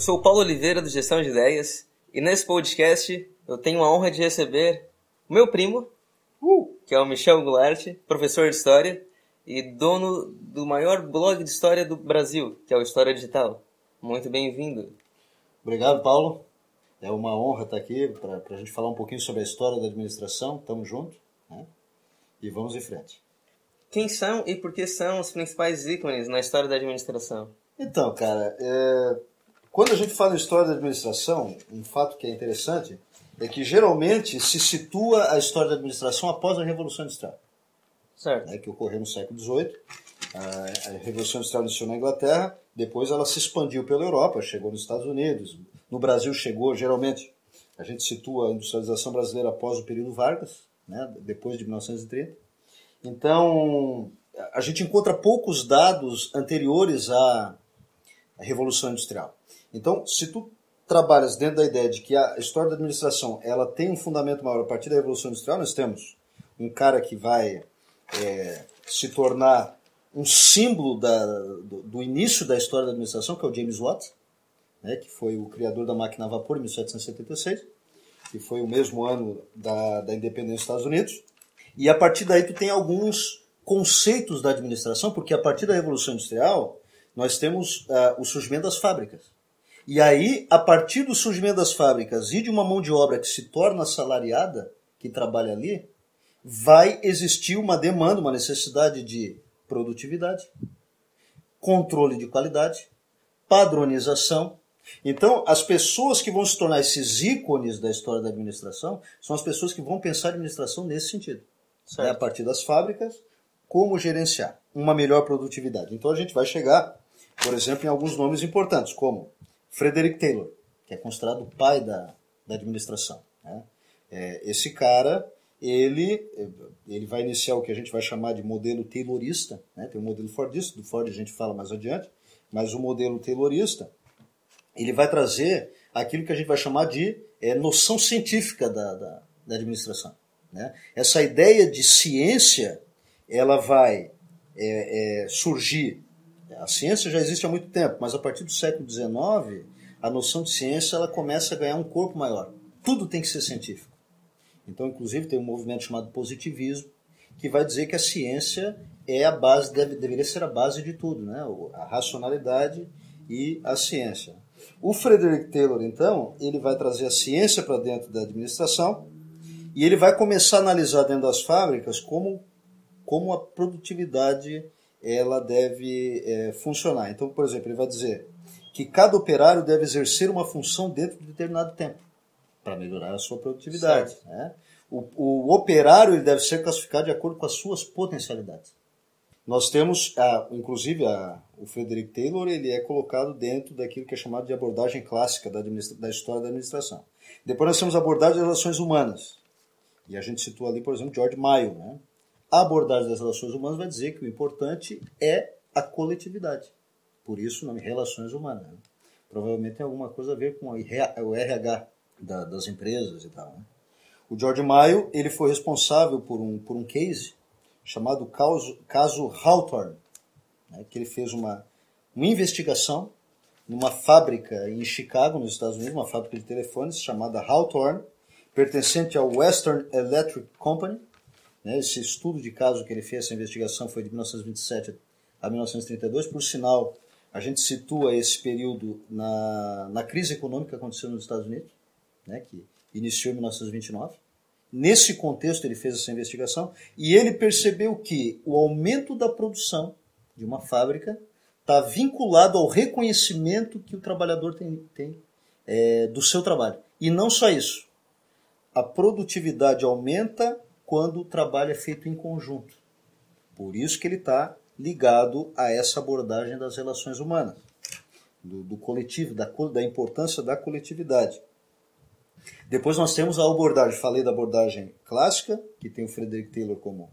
Eu sou o Paulo Oliveira do Gestão de Ideias e nesse podcast eu tenho a honra de receber o meu primo, uh, que é o Michel Goulart, professor de História e dono do maior blog de história do Brasil, que é o História Digital. Muito bem-vindo. Obrigado, Paulo. É uma honra estar aqui para a gente falar um pouquinho sobre a história da administração. Tamo junto. Né? E vamos em frente. Quem são e por que são os principais ícones na história da administração? Então, cara, é... quando a gente fala em história da administração, um fato que é interessante é que geralmente se situa a história da administração após a Revolução Industrial. Certo. Né, que ocorreu no século XVIII. A Revolução Industrial iniciou na Inglaterra, depois ela se expandiu pela Europa, chegou nos Estados Unidos. No Brasil chegou, geralmente, a gente situa a industrialização brasileira após o período Vargas, né, depois de 1930. Então, a gente encontra poucos dados anteriores à Revolução Industrial. Então, se tu trabalhas dentro da ideia de que a história da administração ela tem um fundamento maior a partir da Revolução Industrial, nós temos um cara que vai é, se tornar um símbolo da, do, do, início da história da administração, que é o James Watt, né, que foi o criador da máquina a vapor em 1776, que foi o mesmo ano da, da independência dos Estados Unidos. E a partir daí tu tem alguns conceitos da administração, porque a partir da Revolução Industrial nós temos uh, o surgimento das fábricas. E aí, a partir do surgimento das fábricas e de uma mão de obra que se torna assalariada, que trabalha ali, vai existir uma demanda, uma necessidade de produtividade, controle de qualidade, padronização. Então, as pessoas que vão se tornar esses ícones da história da administração são as pessoas que vão pensar a administração nesse sentido. Né? A partir das fábricas, como gerenciar uma melhor produtividade. Então, a gente vai chegar, por exemplo, em alguns nomes importantes, como Frederick Taylor, que é considerado o pai da, da administração. Né? É, esse cara ele, ele vai iniciar o que a gente vai chamar de modelo taylorista, né? tem o modelo Fordista, do Ford a gente fala mais adiante, mas o modelo taylorista, ele vai trazer aquilo que a gente vai chamar de é, noção científica da, da, da administração. Né? Essa ideia de ciência, ela vai é, é, surgir, a ciência já existe há muito tempo, mas a partir do século XIX, a noção de ciência ela começa a ganhar um corpo maior. Tudo tem que ser científico. Então, inclusive, tem um movimento chamado positivismo, que vai dizer que a ciência é a base, deve, deveria ser a base de tudo, né? a racionalidade e a ciência. O Frederick Taylor, então, ele vai trazer a ciência para dentro da administração e ele vai começar a analisar dentro das fábricas como, como a produtividade ela deve é, funcionar. Então, por exemplo, ele vai dizer que cada operário deve exercer uma função dentro de determinado tempo para melhorar a sua produtividade. Né? O, o, operário ele deve ser classificado de acordo com as suas potencialidades. Nós temos, a, inclusive, a, o Frederick Taylor ele é colocado dentro daquilo que é chamado de abordagem clássica da, da história da administração. Depois nós temos a abordagem das relações humanas. E a gente situa ali, por exemplo, George Mayo. Né? A abordagem das relações humanas vai dizer que o importante é a coletividade. Por isso o nome Relações Humanas. Né? Provavelmente tem alguma coisa a ver com o RH, da, das empresas e tal. Né? O George Mayo ele foi responsável por um, por um case chamado caso, caso Hawthorne, né? que ele fez uma, uma investigação numa fábrica em Chicago, nos Estados Unidos, uma fábrica de telefones chamada Hawthorne, pertencente ao Western Electric Company. Né? Esse estudo de caso que ele fez, essa investigação foi de 1927 a 1932. Por sinal, a gente situa esse período na, na crise econômica que aconteceu nos Estados Unidos né, que iniciou em 1929. Nesse contexto, ele fez essa investigação e ele percebeu que o aumento da produção de uma fábrica está vinculado ao reconhecimento que o trabalhador tem, tem é, do seu trabalho. E não só isso. A produtividade aumenta quando o trabalho é feito em conjunto. Por isso que ele está ligado a essa abordagem das relações humanas, do, do coletivo, da, da importância da coletividade. Depois nós temos a abordagem, falei da abordagem clássica, que tem o Frederick Taylor como,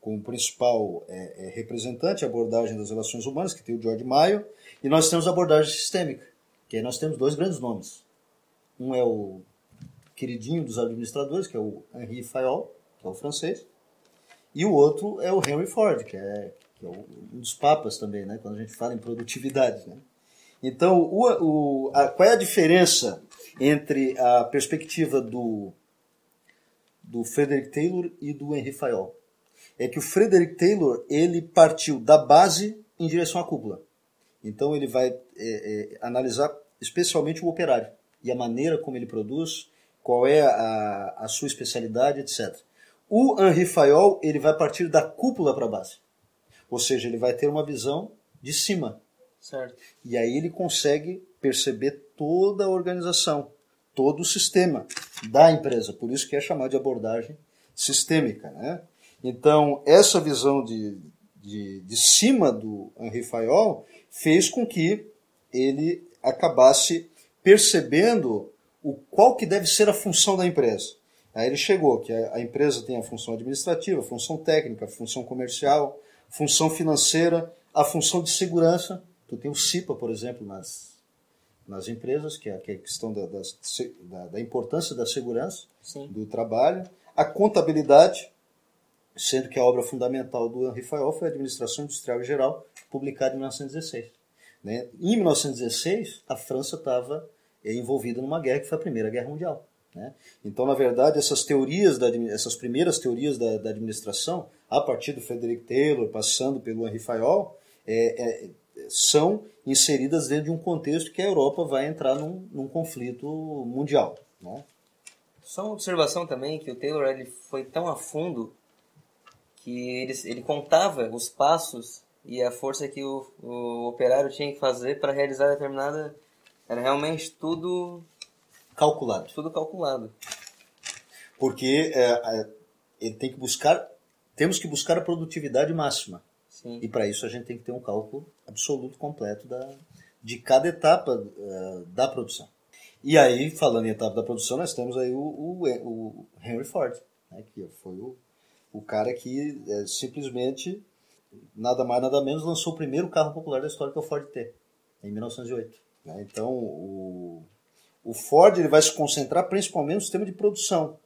como principal é, é, representante, a abordagem das relações humanas, que tem o George Mayo, e nós temos a abordagem sistêmica, que aí nós temos dois grandes nomes. Um é o queridinho dos administradores, que é o Henri Fayol, que é o francês, e o outro é o Henry Ford, que é, que é um dos papas também, né, quando a gente fala em produtividade. Né? Então, o, o, a, qual é a diferença entre a perspectiva do, do Frederick Taylor e do Henry Fayol? É que o Frederick Taylor ele partiu da base em direção à cúpula. Então ele vai é, é, analisar especialmente o operário e a maneira como ele produz, qual é a, a sua especialidade, etc. O Henri Fayol ele vai partir da cúpula para a base. Ou seja, ele vai ter uma visão de cima. Certo. E aí ele consegue perceber toda a organização, todo o sistema da empresa. Por isso que é chamado de abordagem sistêmica. Né? Então, essa visão de, de, de cima do Henri Fayol fez com que ele acabasse percebendo o qual que deve ser a função da empresa. Aí ele chegou que a, empresa tem a função administrativa, a função técnica, a função comercial, função financeira, a função de segurança. Tu tem o CIPA, por exemplo, nas, nas empresas, que é a questão da, da, da importância da segurança Sim. do trabalho. A contabilidade, sendo que a obra fundamental do Henri Fayol foi a Administração Industrial e Geral, publicada em 1916. Né? Em 1916, a França estava envolvida numa guerra que foi a Primeira Guerra Mundial. Né? Então, na verdade, essas teorias, da, essas primeiras teorias da, da, administração, a partir do Frederick Taylor, passando pelo Henri Fayol, é, é, são inseridas dentro de um contexto que a Europa vai entrar num, num conflito mundial. Né? Só uma observação também, que o Taylor ele foi tão a fundo que ele, ele contava os passos e a força que o, o operário tinha que fazer para realizar determinada... Era realmente tudo calculado. Tudo calculado. Porque é, é, ele tem que buscar, temos que buscar a produtividade máxima. Sim. E para isso a gente tem que ter um cálculo absoluto completo da, de cada etapa uh, da produção. E aí, falando em etapa da produção, nós temos aí o, o, o Henry Ford, né, que foi o, o cara que é, simplesmente, nada mais nada menos, lançou o primeiro carro popular da história, que é o Ford T, em 1908. Né? Então, o, o Ford ele vai se concentrar principalmente no sistema de produção.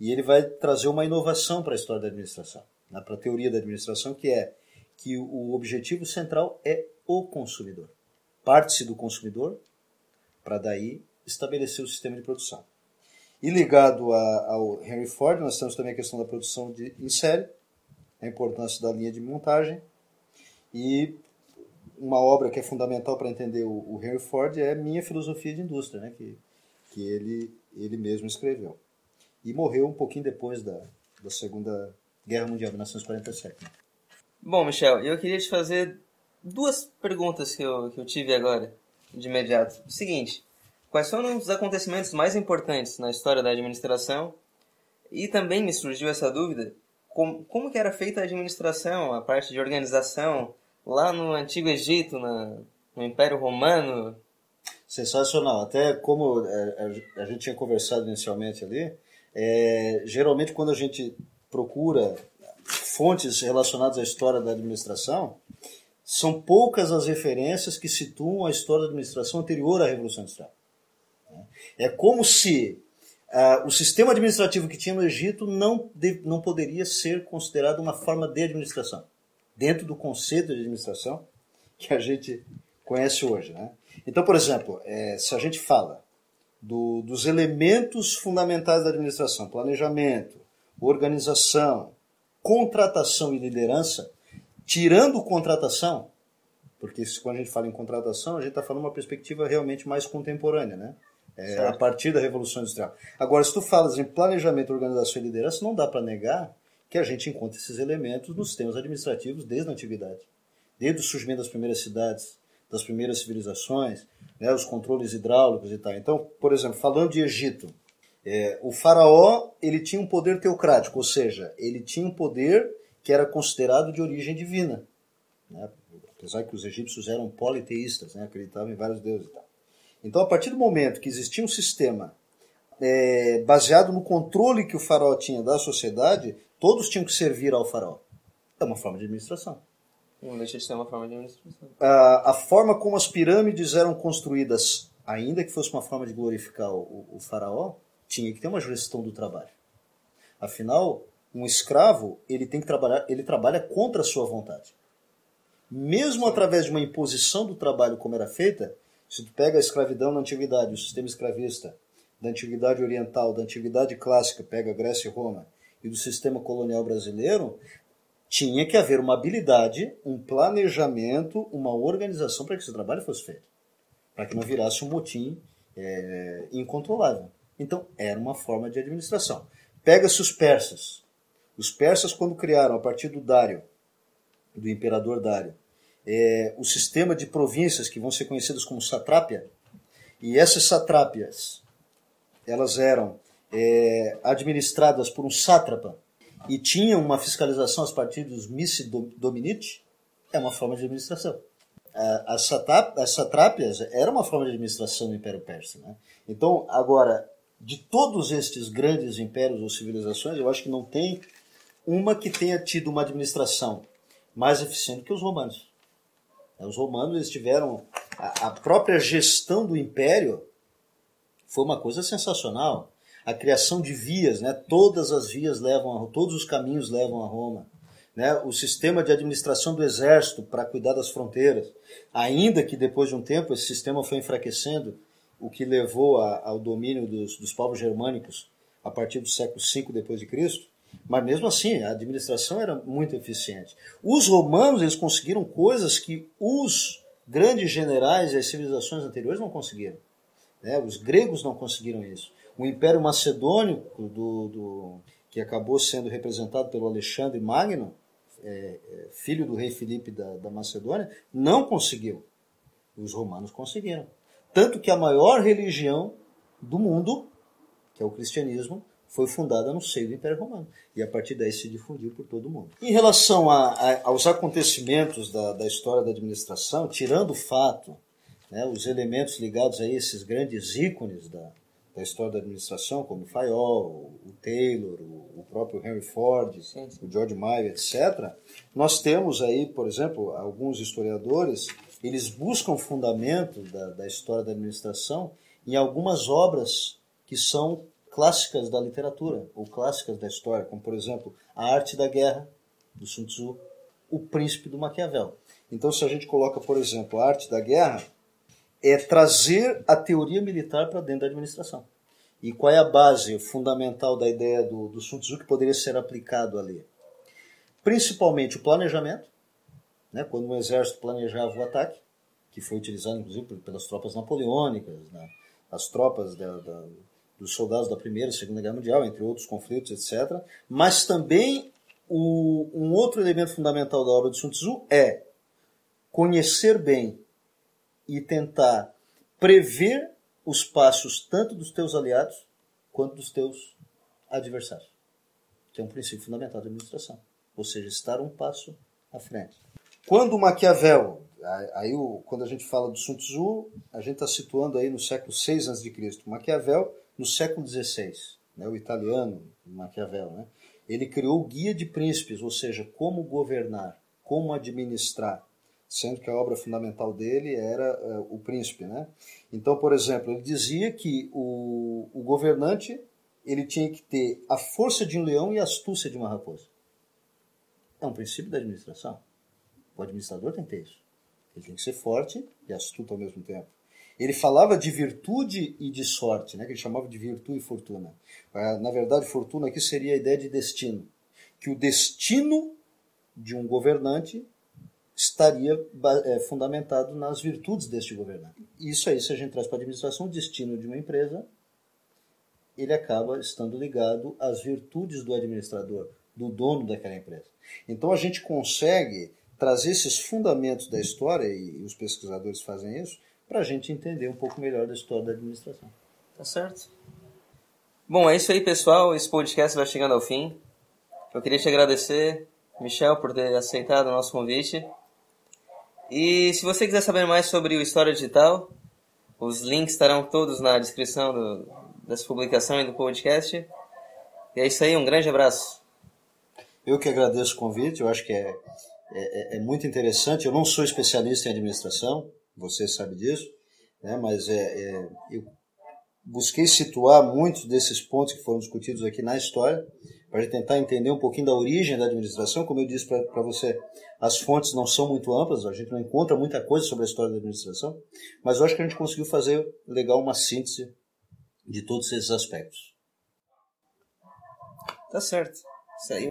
E ele vai trazer uma inovação para a história da administração, né, para a teoria da administração, que é que o objetivo central é o consumidor. Parte-se do consumidor para daí estabelecer o sistema de produção. E ligado a, ao Henry Ford, nós temos também a questão da produção de, em série, a importância da linha de montagem e uma obra que é fundamental para entender o, o, Henry Ford é Minha Filosofia de Indústria, né, que, que ele, ele mesmo escreveu. E morreu um pouquinho depois da, da Segunda Guerra Mundial, 1947. Né? Bom, Michel, eu queria te fazer duas perguntas que eu, que eu tive agora, de imediato. O seguinte, quais foram os acontecimentos mais importantes na história da administração? E também me surgiu essa dúvida, como, como que era feita a administração, a parte de organização, lá no Antigo Egito, na, no Império Romano. Sensacional. Até como é, a gente tinha conversado inicialmente ali, é, geralmente quando a gente procura fontes relacionadas à história da administração, são poucas as referências que situam a história da administração anterior à Revolução Industrial. É como se uh, o sistema administrativo que tinha no Egito não, de, não poderia ser considerado uma forma de administração dentro do conceito de administração que a gente conhece hoje. Né? Então, por exemplo, é, se a gente fala do, dos elementos fundamentais da administração, planejamento, organização, contratação e liderança, tirando contratação, porque quando a gente fala em contratação, a gente está falando uma perspectiva realmente mais contemporânea, né? É, a partir da Revolução Industrial. Agora, se tu falas em planejamento, organização e liderança, não dá para negar que a gente encontra esses elementos nos sistemas administrativos desde a antiguidade. Desde o surgimento das primeiras cidades, das primeiras civilizações, né, os controles hidráulicos e tal. Então, por exemplo, falando de Egito, é, o faraó ele tinha um poder teocrático, ou seja, ele tinha um poder que era considerado de origem divina. Né? Apesar que os egípcios eram politeístas, né? acreditavam em vários deuses e tal. Então, a partir do momento que existia um sistema é, baseado no controle que o faraó tinha da sociedade, todos tinham que servir ao faraó. É uma forma de administração. Não deixa de ser uma forma de administração. A, a forma como as pirâmides eram construídas, ainda que fosse uma forma de glorificar o, o faraó, tinha que ter uma gestão do trabalho. Afinal, um escravo ele tem que trabalhar, ele trabalha contra a sua vontade. mesmo através de uma imposição do trabalho como era feita, se tu pega a escravidão na antiguidade, o sistema escravista da antiguidade oriental, da antiguidade clássica, pega Grécia e Roma, e do sistema colonial brasileiro, tinha que haver uma habilidade, um planejamento, uma organização para que esse trabalho fosse feito, para que não virasse um motim é, incontrolável. Então, era uma forma de administração. Pega-se os persas. Os persas, quando criaram, a partir do Dário, do imperador Dário, é, o sistema de províncias que vão ser conhecidas como satrápia, e essas satrápias, elas eram é, administradas por um sátrapa e tinham uma fiscalização a partir dos missi dominiti, é uma forma de administração. As, satrápias era uma forma de administração do Império Persa. Né? Então, agora, de todos estes grandes impérios ou civilizações, eu acho que não tem uma que tenha tido uma administração mais eficiente que os romanos. Os romanos eles tiveram a própria gestão do império foi uma coisa sensacional. A criação de vias, né? Todas as vias levam a, todos os caminhos levam a Roma. Né? O sistema de administração do exército para cuidar das fronteiras, ainda que depois de um tempo esse sistema foi enfraquecendo, o que levou a, ao domínio dos, dos povos germânicos a partir do século V depois de Cristo. Mas mesmo assim, a administração era muito eficiente. Os romanos eles conseguiram coisas que os grandes generais e as civilizações anteriores não conseguiram. Né? Os gregos não conseguiram isso. O Império Macedônico, do, do que acabou sendo representado pelo Alexandre Magno, é, é, filho do rei Filipe da, da Macedônia, não conseguiu. Os romanos conseguiram. Tanto que a maior religião do mundo, que é o cristianismo, foi fundada no seio do Império Romano. E a partir daí se difundiu por todo o mundo. Em relação a, a, aos acontecimentos da, da, história da administração, tirando o fato, né, os elementos ligados a esses grandes ícones da, da história da administração, como o Fayol, o Taylor, o, próprio Henry Ford, sim, sim. o George Meyer, etc., nós temos aí, por exemplo, alguns historiadores eles buscam fundamento da, da história da administração em algumas obras que são clássicas da literatura ou clássicas da história, como por exemplo A Arte da Guerra do Sun Tzu, O Príncipe do Maquiavel. Então, se a gente coloca, por exemplo, A Arte da Guerra, é trazer a teoria militar para dentro da administração. E qual é a base fundamental da ideia do, do Sun Tzu que poderia ser aplicado ali? Principalmente o planejamento, né, quando o exército planejava o ataque, que foi utilizado inclusive pelas tropas napoleônicas, né, as tropas da, da, dos soldados da Primeira e Segunda Guerra Mundial, entre outros conflitos, etc. Mas também o, um outro elemento fundamental da obra de Sun Tzu é conhecer bem e tentar prever os passos tanto dos teus aliados quanto dos teus adversários. Que é um princípio fundamental da administração. Ou seja, estar um passo à frente. Quando Maquiavel, aí quando a gente fala do Sun Tzu, a gente está situando aí no século VI a.C. Maquiavel no século XVI, né, o italiano Maquiavel, né, ele criou o Guia de Príncipes, ou seja, como governar, como administrar, sendo que a obra fundamental dele era uh, o príncipe, né? Então, por exemplo, ele dizia que o, o governante ele tinha que ter a força de um leão e a astúcia de uma raposa. É um princípio da administração. O administrador tem que ter isso. Ele tem que ser forte e astuto ao mesmo tempo. Ele falava de virtude e de sorte, né, que ele chamava de virtude e fortuna. Ah, na verdade, fortuna aqui seria a ideia de destino. Que o destino de um governante estaria é, fundamentado nas virtudes deste governante. Isso aí, se a gente traz para a administração, o destino de uma empresa, ele acaba estando ligado às virtudes do administrador, do dono daquela empresa. Então a gente consegue trazer esses fundamentos da história, e os pesquisadores fazem isso, para a gente entender um pouco melhor da história da administração. Tá certo. Bom, é isso aí, pessoal. Esse podcast vai chegando ao fim. Eu queria te agradecer, Michel, por ter aceitado o nosso convite. E se você quiser saber mais sobre o História Digital, os links estarão todos na descrição do, dessa publicação e do podcast. E é isso aí, um grande abraço. Eu que agradeço o convite, eu acho que é é, é, é, muito interessante. Eu não sou especialista em administração, você sabe disso, né? mas é, é, eu busquei situar muitos desses pontos que foram discutidos aqui na história, para tentar entender um pouquinho da origem da administração. Como eu disse para você, as fontes não são muito amplas, a gente não encontra muita coisa sobre a história da administração, mas eu acho que a gente conseguiu fazer legal uma síntese de todos esses aspectos. Tá certo. Isso aí